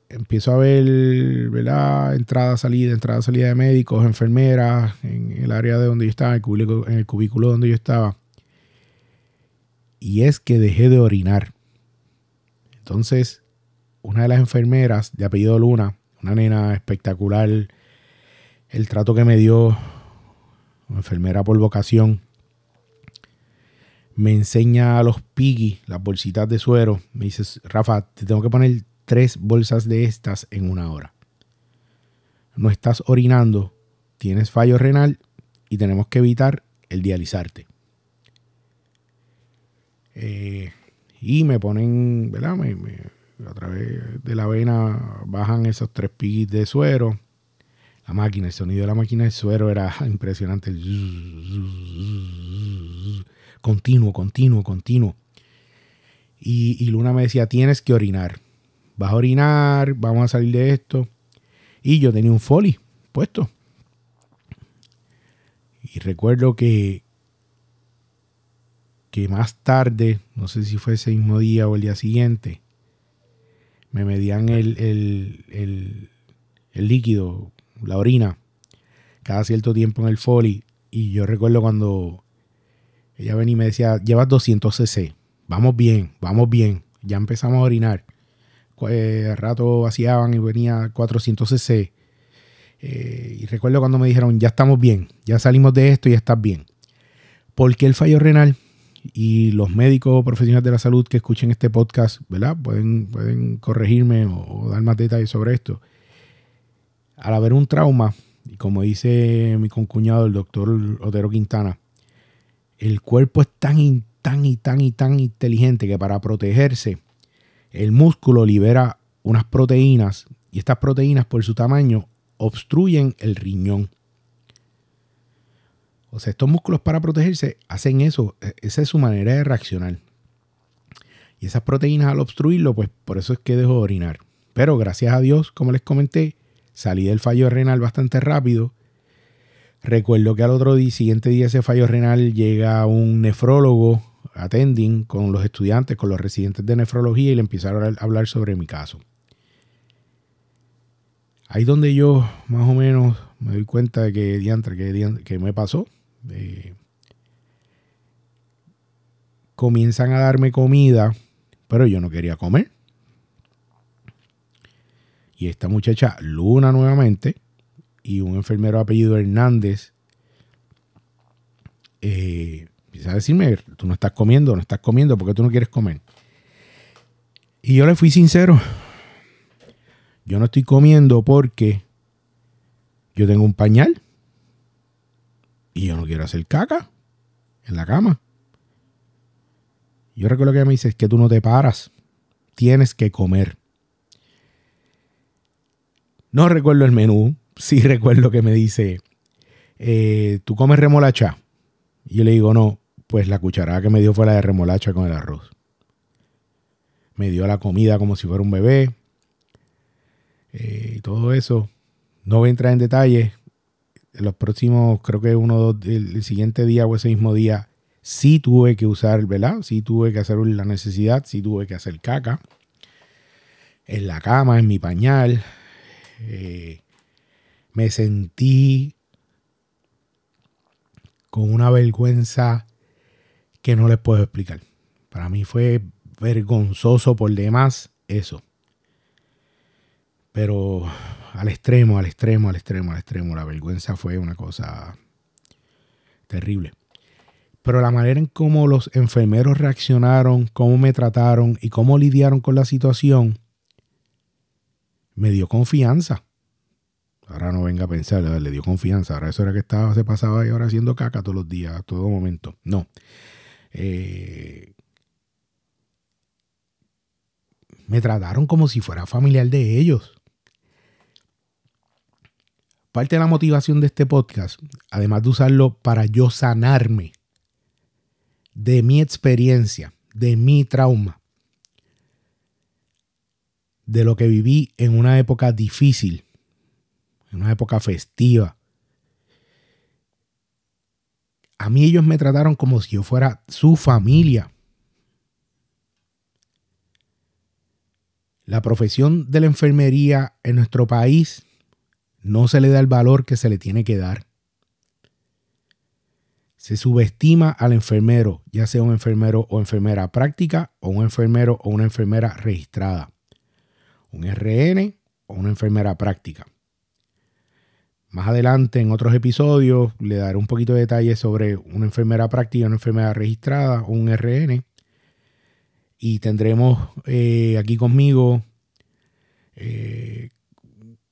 Empiezo a ver, ¿verdad? Entrada, salida, entrada, salida de médicos, enfermeras, en el área de donde yo estaba, en el cubículo donde yo estaba. Y es que dejé de orinar. Entonces, una de las enfermeras de apellido Luna una nena espectacular. El trato que me dio, enfermera por vocación, me enseña a los piggy, las bolsitas de suero. Me dice, Rafa, te tengo que poner tres bolsas de estas en una hora. No estás orinando, tienes fallo renal y tenemos que evitar el dializarte. Eh, y me ponen, ¿verdad? a través de la vena bajan esos tres pis de suero. La máquina, el sonido de la máquina de suero era impresionante. Continuo, continuo, continuo. Y, Luna me decía, tienes que orinar. Vas a orinar, vamos a salir de esto. Y yo tenía un foli puesto. Y recuerdo que, que más tarde, no sé si fue ese mismo día o el día siguiente, me medían el, líquido, la orina, cada cierto tiempo en el foli. Y yo recuerdo cuando ella venía y me decía, llevas 200 cc, vamos bien, vamos bien. Ya empezamos a orinar. Eh, rato vaciaban y venía 400 cc. Eh, y recuerdo cuando me dijeron, ya estamos bien, ya salimos de esto y ya estás bien. ¿Por qué el fallo renal? y los médicos profesionales de la salud que escuchen este podcast, ¿verdad? Pueden, pueden corregirme o, dar más detalles sobre esto. Al haber un trauma, y como dice mi concuñado, el doctor Otero Quintana, el cuerpo es tan y tan y tan y tan inteligente que para protegerse, el músculo libera unas proteínas y estas proteínas por su tamaño obstruyen el riñón. O sea, estos músculos para protegerse hacen eso. E, esa es su manera de reaccionar. Y esas proteínas al obstruirlo, pues por eso es que dejo de orinar. Pero gracias a Dios, como les comenté, salí del fallo renal bastante rápido. Recuerdo que al otro día, siguiente día ese fallo renal llega un nefrólogo attending con los estudiantes, con los residentes de nefrología y le empezaron a hablar sobre mi caso. Ahí donde yo más o menos me doy cuenta de que diantre, que, me pasó. Eh, comienzan a darme comida, pero yo no quería comer. Y esta muchacha, Luna nuevamente, y un enfermero apellido Hernández, eh, empieza a decirme, tú no estás comiendo, no estás comiendo, porque tú no quieres comer? Y yo le fui sincero, yo no estoy comiendo porque yo tengo un pañal y yo no quiero hacer caca en la cama. Yo recuerdo que ella me dice, es que tú no te paras, tienes que comer. No recuerdo el menú, sí recuerdo que me dice, eh, ¿tú comes remolacha? Y yo le digo, no, pues la cucharada que me dio fue la de remolacha con el arroz. Me dio la comida como si fuera un bebé. Eh, y todo eso. No voy a entrar en detalle. En los próximos, creo que uno, dos, el, siguiente día o ese mismo día, sí tuve que usar, ¿verdad? Sí tuve que hacer la necesidad, sí tuve que hacer caca. En la cama, en mi pañal. Eh, me sentí con una vergüenza que no les puedo explicar. Para mí fue vergonzoso por demás eso. Pero al extremo, al extremo, al extremo, al extremo. La vergüenza fue una cosa terrible. Pero la manera en cómo los enfermeros reaccionaron, cómo me trataron y cómo lidiaron con la situación, me dio confianza. Ahora no venga a pensar, le dio confianza. Ahora eso era que estaba, se pasaba y ahora haciendo caca todos los días, a todo momento. No. Eh, me trataron como si fuera familiar de ellos. Parte de la motivación de este podcast, además de usarlo para yo sanarme de mi experiencia, de mi trauma, de lo que viví en una época difícil, en una época festiva. A mí ellos me trataron como si yo fuera su familia. La profesión de la enfermería en nuestro país no se le da el valor que se le tiene que dar. Se subestima al enfermero, ya sea un enfermero o enfermera práctica o un enfermero o una enfermera registrada. Un RN o una enfermera práctica. Más adelante, en otros episodios, le daré un poquito de detalle sobre una enfermera práctica, una enfermera registrada o un RN. Y tendremos eh, aquí conmigo eh,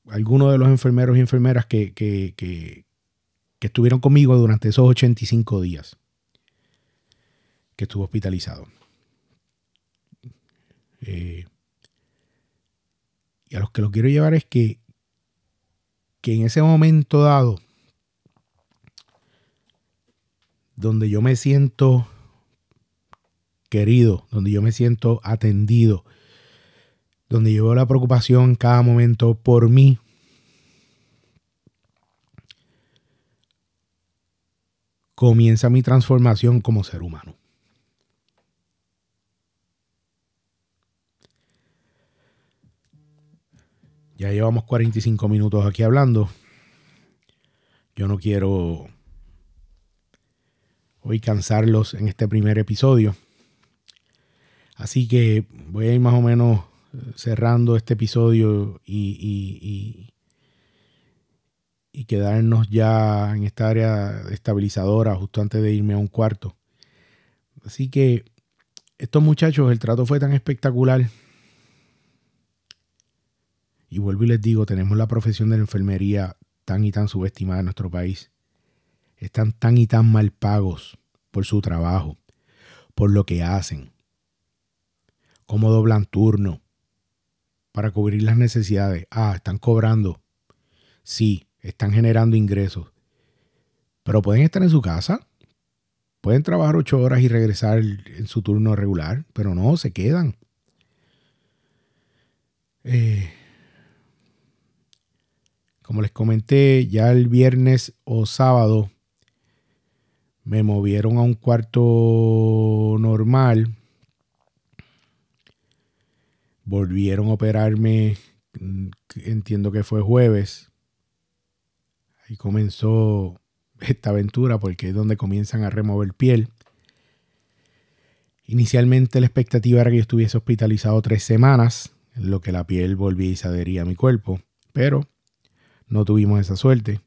algunos de los enfermeros y enfermeras que, que, estuvieron conmigo durante esos 85 días que estuvo hospitalizado. Eh, y a los que lo quiero llevar es que, que en ese momento dado, donde yo me siento querido, donde yo me siento atendido, donde yo veo la preocupación en cada momento por mí. Comienza mi transformación como ser humano. Ya llevamos 45 minutos aquí hablando. Yo no quiero hoy cansarlos en este primer episodio. Así que voy a ir más o menos cerrando este episodio y, y, quedarnos ya en esta área estabilizadora justo antes de irme a un cuarto. Así que estos muchachos, el trato fue tan espectacular. Y vuelvo y les digo, tenemos la profesión de la enfermería tan y tan subestimada en nuestro país. Están tan y tan mal pagos por su trabajo, por lo que hacen, cómo doblan turno, para cubrir las necesidades. Ah, están cobrando. Sí, están generando ingresos. Pero pueden estar en su casa. Pueden trabajar ocho horas y regresar en su turno regular, pero no, se quedan. Eh, como les comenté, ya el viernes o sábado Me movieron a un cuarto normal. Volvieron a operarme, mm, entiendo que fue jueves. Ahí comenzó esta aventura porque es donde comienzan a remover piel. Inicialmente la expectativa era que yo estuviese hospitalizado tres semanas, en lo que la piel volvía y se adhería a mi cuerpo, pero no tuvimos esa suerte.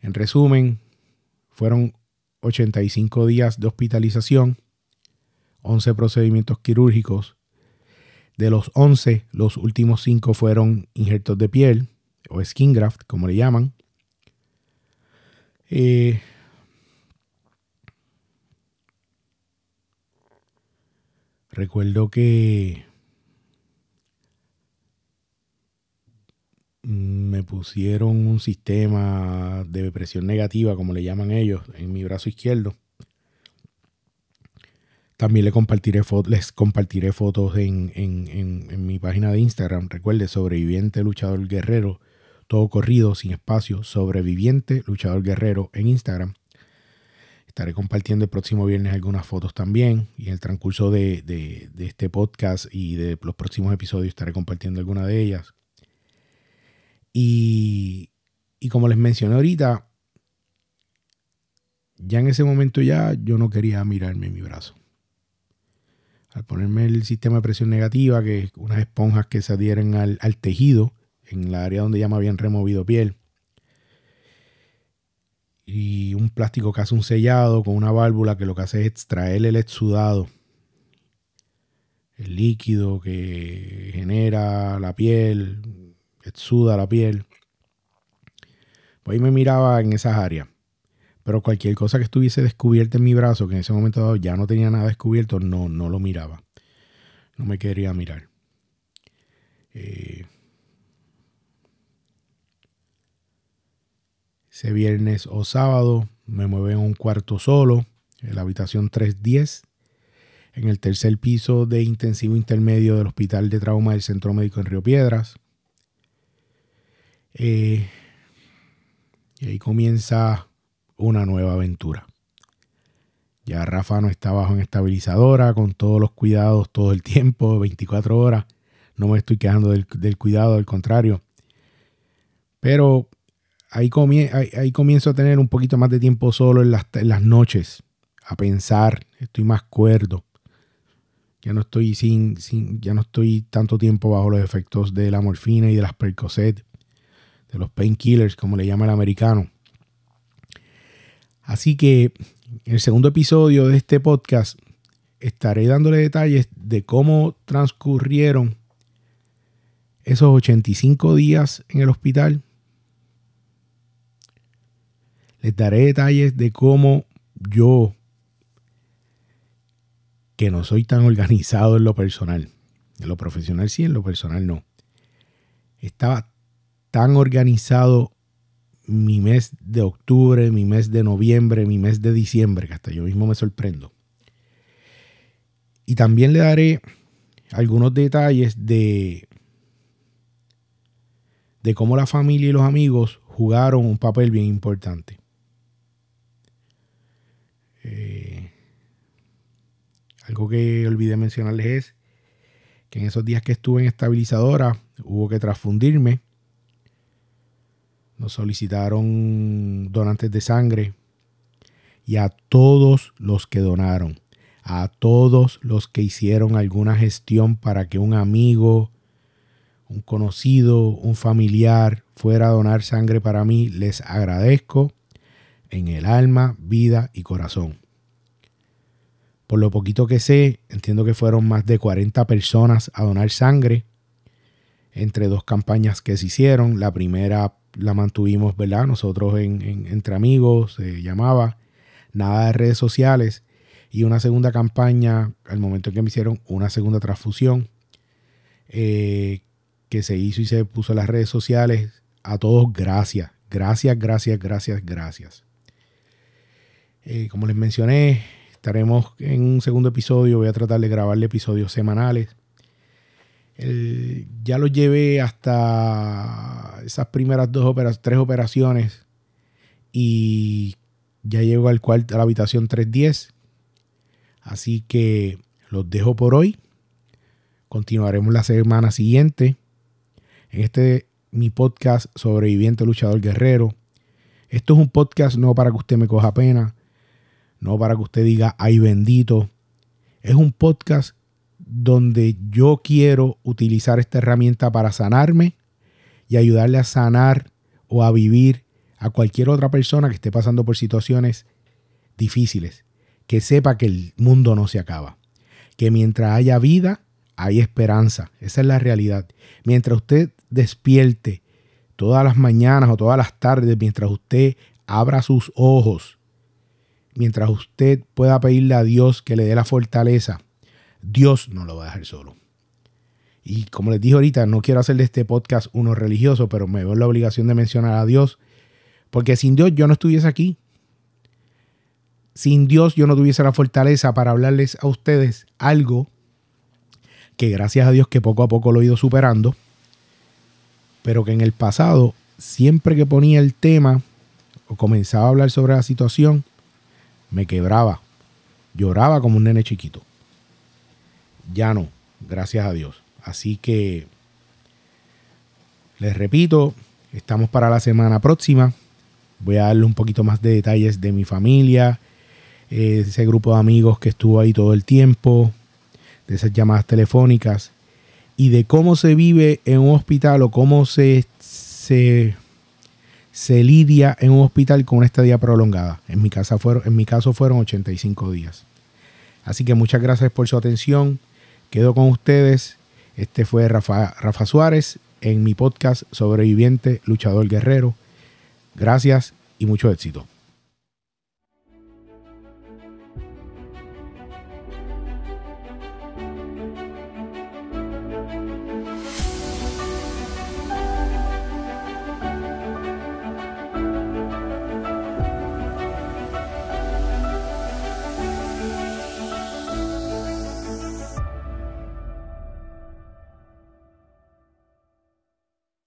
En resumen, fueron 85 días de hospitalización, 11 procedimientos quirúrgicos. De los 11, los últimos 5 fueron injertos de piel o skin graft, como le llaman. Eh, Recuerdo que me pusieron un sistema de presión negativa, como le llaman ellos, en mi brazo izquierdo. También les compartiré, fotos en, en, mi página de Instagram. Recuerde, sobreviviente, luchador guerrero, todo corrido, sin espacio, sobreviviente, luchador guerrero en Instagram. Estaré compartiendo el próximo viernes algunas fotos también y en el transcurso de, este podcast y de los próximos episodios estaré compartiendo algunas de ellas. Y, y como les mencioné ahorita, ya en ese momento ya yo no quería mirarme mi brazo. Al ponerme el sistema de presión negativa, que es unas esponjas que se adhieren al, al tejido en la área donde ya me habían removido piel, y un plástico que hace un sellado con una válvula que lo que hace es extraer el exudado, el líquido que genera la piel, exuda la piel. Pues ahí me miraba en esas áreas. Pero cualquier cosa que estuviese descubierta en mi brazo, que en ese momento dado ya no tenía nada descubierto, no, no lo miraba. No me quería mirar. Eh, ese viernes o sábado me mueven a un cuarto solo, en la habitación 310, en el tercer piso de intensivo intermedio del Hospital de Trauma del Centro Médico en Río Piedras. Eh, y ahí comienza una nueva aventura. Ya Rafa no está bajo en estabilizadora, con todos los cuidados todo el tiempo, 24 horas. No me estoy quejando del, cuidado, al contrario. Pero ahí, comienzo a tener un poquito más de tiempo solo en las, noches, a pensar, estoy más cuerdo. Ya no estoy sin, ya no estoy tanto tiempo bajo los efectos de la morfina y de las Percocet, los painkillers, como le llama el americano. Así que en el segundo episodio de este podcast estaré dándole detalles de cómo transcurrieron esos 85 días en el hospital les daré detalles de cómo yo, que no soy tan organizado en lo personal, en lo profesional sí, en lo personal no, estaba tan organizado mi mes de octubre, mi mes de noviembre, mi mes de diciembre, que hasta yo mismo me sorprendo. Y también le daré algunos detalles de, de cómo la familia y los amigos jugaron un papel bien importante. Eh, algo que olvidé mencionarles es que en esos días que estuve en estabilizadora hubo que transfundirme. Nos solicitaron donantes de sangre y a todos los que donaron, a todos los que hicieron alguna gestión para que un amigo, un conocido, un familiar fuera a donar sangre para mí, les agradezco en el alma, vida y corazón. Por lo poquito que sé, entiendo que fueron más de 40 personas a donar sangre entre dos campañas que se hicieron. La primera la mantuvimos, ¿verdad? Nosotros entre amigos, se llamaba Nada de redes sociales. Y una segunda campaña, al momento en que me hicieron una segunda transfusión, eh, que se hizo y se puso en las redes sociales. A todos, gracias. Gracias, gracias, gracias, gracias. Eh, como les mencioné, estaremos en un segundo episodio. Voy a tratar de grabarle episodios semanales. Ya lo llevé hasta esas primeras dos tres operaciones y Ya llego al cuarto, a la habitación 310. Así que los dejo por hoy. Continuaremos la semana siguiente. En este mi podcast Sobreviviente Luchador Guerrero. Esto es un podcast no para que usted me coja pena, no para que usted diga ay bendito. Es un podcast donde yo quiero utilizar esta herramienta para sanarme y ayudarle a sanar o a vivir a cualquier otra persona que esté pasando por situaciones difíciles. Que sepa que el mundo no se acaba. Que mientras haya vida, hay esperanza. Esa es la realidad. Mientras usted despierte todas las mañanas o todas las tardes, mientras usted abra sus ojos, mientras usted pueda pedirle a Dios que le dé la fortaleza, Dios no lo va a dejar solo. Y como les dije ahorita, no quiero hacer de este podcast uno religioso, pero me veo la obligación de mencionar a Dios, porque sin Dios yo no estuviese aquí. Sin Dios yo no tuviese la fortaleza para hablarles a ustedes algo que gracias a Dios que poco a poco lo he ido superando, pero que en el pasado, siempre que ponía el tema o comenzaba a hablar sobre la situación, me quebraba, lloraba como un nene chiquito. Ya no, gracias a Dios. Así que, les repito, estamos para la semana próxima. Voy a darle un poquito más de detalles de mi familia, eh, ese grupo de amigos que estuvo ahí todo el tiempo, de esas llamadas telefónicas y de cómo se vive en un hospital o cómo se, se, se lidia en un hospital con una estadía prolongada. En mi, casa fueron, en mi caso fueron 85 días. Así que muchas gracias por su atención. Quedo con ustedes. Este fue Rafa, Suárez en mi podcast Sobreviviente, Luchador Guerrero. Gracias y mucho éxito.